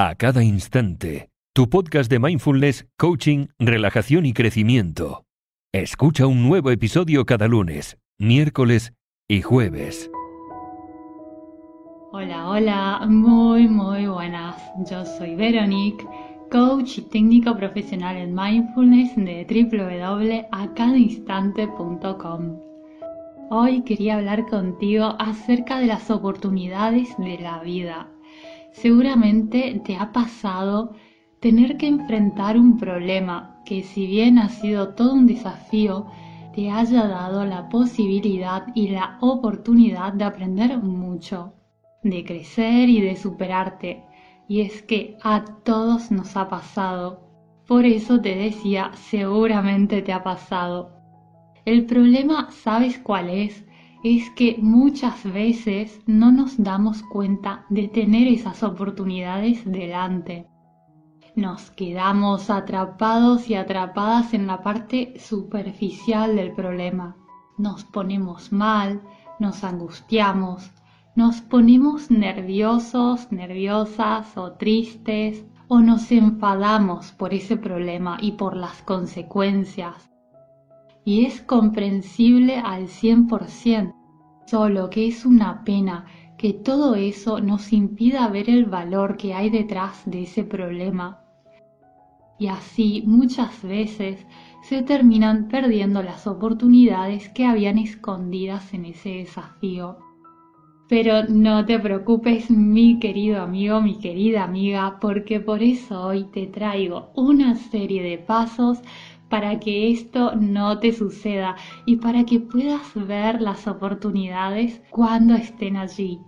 a cada instante. Tu podcast de mindfulness, coaching, relajación y crecimiento. Escucha un nuevo episodio cada lunes, miércoles y jueves. Hola, hola, muy, muy buenas. Yo soy Veronique, coach y técnico profesional en mindfulness de www.acadainstante.com. Hoy quería hablar contigo acerca de las oportunidades de la vida Seguramente te ha pasado tener que enfrentar un problema que si bien ha sido todo un desafío, te haya dado la posibilidad y la oportunidad de aprender mucho, de crecer y de superarte. Y es que a todos nos ha pasado. Por eso te decía, seguramente te ha pasado. El problema, ¿sabes cuál es? Es que muchas veces no nos damos cuenta de tener esas oportunidades delante. Nos quedamos atrapados y atrapadas en la parte superficial del problema. Nos ponemos mal, nos angustiamos, nos ponemos nerviosos, nerviosas o tristes o nos enfadamos por ese problema y por las consecuencias y es comprensible al 100%, solo que es una pena que todo eso nos impida ver el valor que hay detrás de ese problema. Y así muchas veces se terminan perdiendo las oportunidades que habían escondidas en ese desafío. Pero no te preocupes, mi querido amigo, mi querida amiga, porque por eso hoy te traigo una serie de pasos para que esto no te suceda y para que puedas ver las oportunidades cuando estén allí.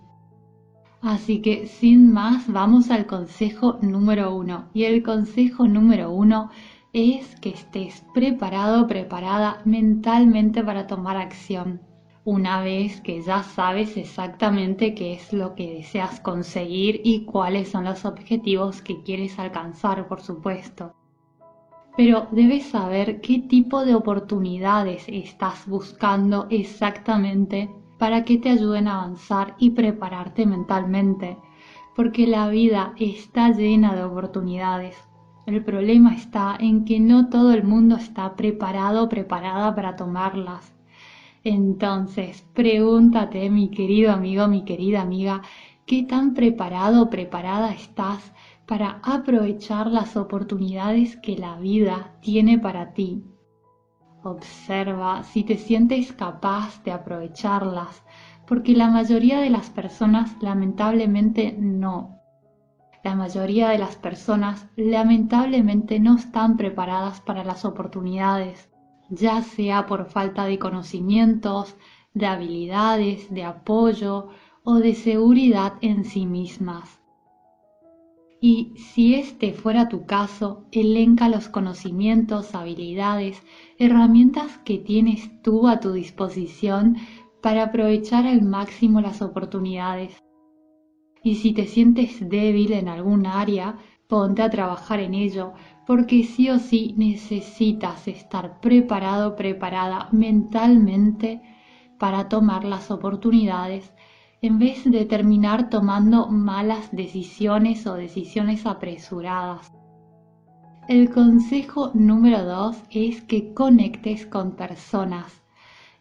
Así que sin más vamos al consejo número uno. Y el consejo número uno es que estés preparado, preparada mentalmente para tomar acción. Una vez que ya sabes exactamente qué es lo que deseas conseguir y cuáles son los objetivos que quieres alcanzar, por supuesto pero debes saber qué tipo de oportunidades estás buscando exactamente para que te ayuden a avanzar y prepararte mentalmente, porque la vida está llena de oportunidades. El problema está en que no todo el mundo está preparado o preparada para tomarlas. Entonces, pregúntate, mi querido amigo, mi querida amiga, ¿qué tan preparado o preparada estás para aprovechar las oportunidades que la vida tiene para ti. Observa si te sientes capaz de aprovecharlas, porque la mayoría de las personas lamentablemente no. La mayoría de las personas lamentablemente no están preparadas para las oportunidades, ya sea por falta de conocimientos, de habilidades, de apoyo o de seguridad en sí mismas. Y si este fuera tu caso, elenca los conocimientos, habilidades, herramientas que tienes tú a tu disposición para aprovechar al máximo las oportunidades. Y si te sientes débil en algún área, ponte a trabajar en ello, porque sí o sí necesitas estar preparado, preparada mentalmente para tomar las oportunidades en vez de terminar tomando malas decisiones o decisiones apresuradas. El consejo número dos es que conectes con personas.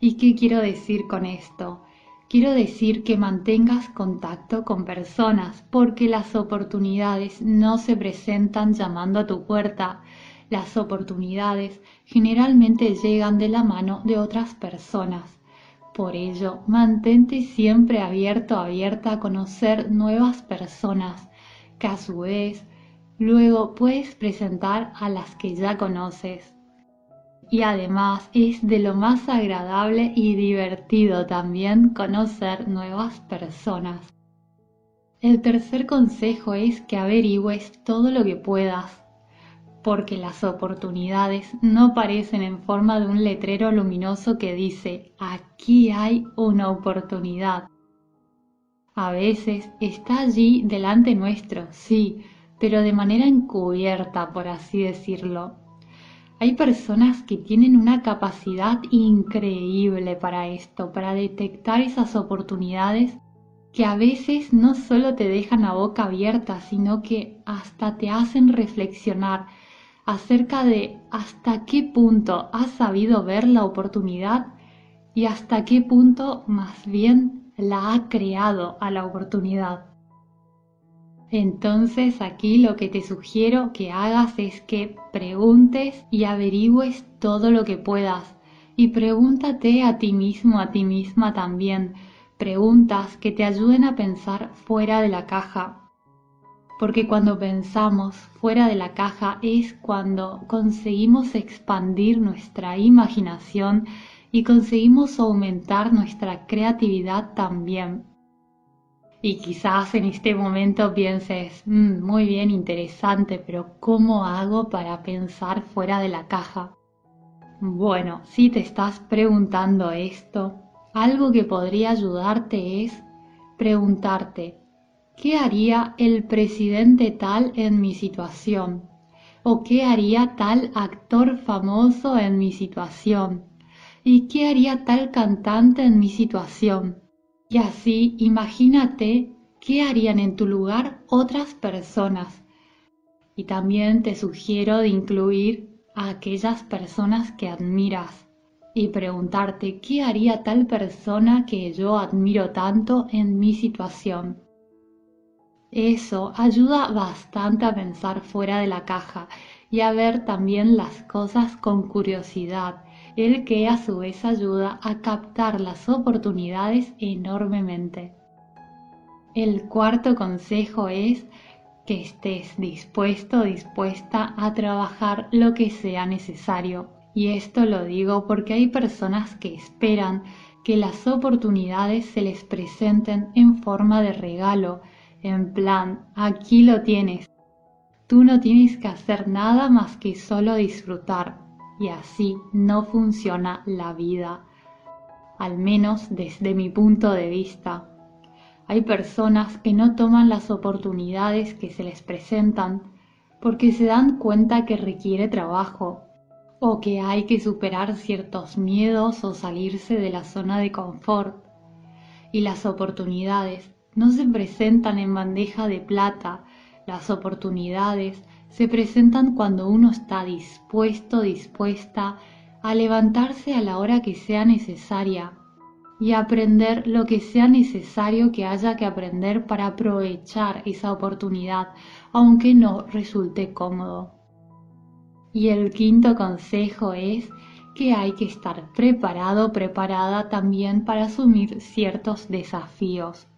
¿Y qué quiero decir con esto? Quiero decir que mantengas contacto con personas porque las oportunidades no se presentan llamando a tu puerta. Las oportunidades generalmente llegan de la mano de otras personas. Por ello, mantente siempre abierto abierta a conocer nuevas personas que a su vez luego puedes presentar a las que ya conoces. Y además es de lo más agradable y divertido también conocer nuevas personas. El tercer consejo es que averigües todo lo que puedas porque las oportunidades no parecen en forma de un letrero luminoso que dice aquí hay una oportunidad. A veces está allí delante nuestro, sí, pero de manera encubierta, por así decirlo. Hay personas que tienen una capacidad increíble para esto, para detectar esas oportunidades que a veces no solo te dejan la boca abierta, sino que hasta te hacen reflexionar acerca de hasta qué punto has sabido ver la oportunidad y hasta qué punto más bien la ha creado a la oportunidad. Entonces aquí lo que te sugiero que hagas es que preguntes y averigües todo lo que puedas y pregúntate a ti mismo, a ti misma también, preguntas que te ayuden a pensar fuera de la caja. Porque cuando pensamos fuera de la caja es cuando conseguimos expandir nuestra imaginación y conseguimos aumentar nuestra creatividad también. Y quizás en este momento pienses, mm, muy bien, interesante, pero ¿cómo hago para pensar fuera de la caja? Bueno, si te estás preguntando esto, algo que podría ayudarte es preguntarte, ¿qué haría el presidente tal en mi situación? ¿O qué haría tal actor famoso en mi situación? ¿Y qué haría tal cantante en mi situación? Y así imagínate qué harían en tu lugar otras personas. Y también te sugiero de incluir a aquellas personas que admiras y preguntarte qué haría tal persona que yo admiro tanto en mi situación. Eso ayuda bastante a pensar fuera de la caja y a ver también las cosas con curiosidad el que a su vez ayuda a captar las oportunidades enormemente. El cuarto consejo es que estés dispuesto o dispuesta a trabajar lo que sea necesario. Y esto lo digo porque hay personas que esperan que las oportunidades se les presenten en forma de regalo, en plan, aquí lo tienes. Tú no tienes que hacer nada más que solo disfrutar, y así no funciona la vida, al menos desde mi punto de vista. Hay personas que no toman las oportunidades que se les presentan porque se dan cuenta que requiere trabajo o que hay que superar ciertos miedos o salirse de la zona de confort. Y las oportunidades no se presentan en bandeja de plata, las oportunidades se presentan cuando uno está dispuesto, dispuesta a levantarse a la hora que sea necesaria y aprender lo que sea necesario que haya que aprender para aprovechar esa oportunidad, aunque no resulte cómodo. Y el quinto consejo es que hay que estar preparado, preparada también para asumir ciertos desafíos.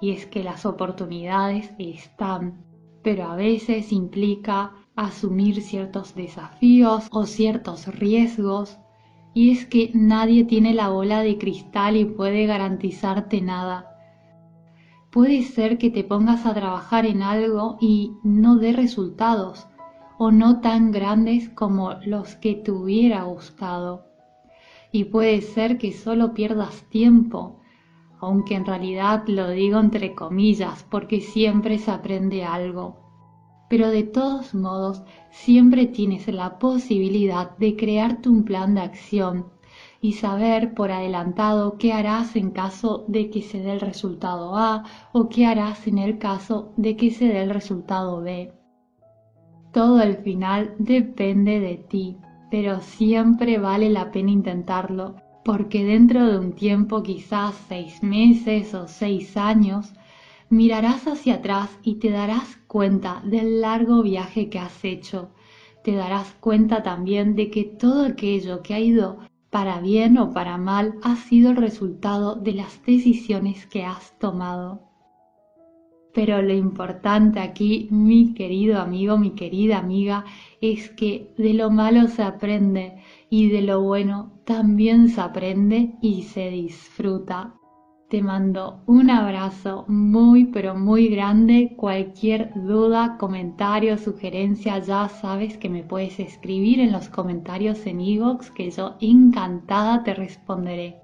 Y es que las oportunidades están pero a veces implica asumir ciertos desafíos o ciertos riesgos y es que nadie tiene la bola de cristal y puede garantizarte nada. Puede ser que te pongas a trabajar en algo y no dé resultados o no tan grandes como los que te hubiera gustado. Y puede ser que solo pierdas tiempo, aunque en realidad lo digo entre comillas porque siempre se aprende algo. Pero de todos modos, siempre tienes la posibilidad de crearte un plan de acción y saber por adelantado qué harás en caso de que se dé el resultado A o qué harás en el caso de que se dé el resultado B. Todo al final depende de ti, pero siempre vale la pena intentarlo porque dentro de un tiempo, quizás seis meses o seis años, mirarás hacia atrás y te darás cuenta del largo viaje que has hecho. Te darás cuenta también de que todo aquello que ha ido para bien o para mal ha sido el resultado de las decisiones que has tomado. Pero lo importante aquí, mi querido amigo, mi querida amiga, es que de lo malo se aprende y de lo bueno también se aprende y se disfruta. Te mando un abrazo muy pero muy grande. Cualquier duda, comentario, sugerencia, ya sabes que me puedes escribir en los comentarios en iVoox que yo encantada te responderé.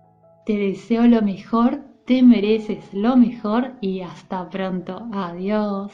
Te deseo lo mejor, te mereces lo mejor y hasta pronto. Adiós.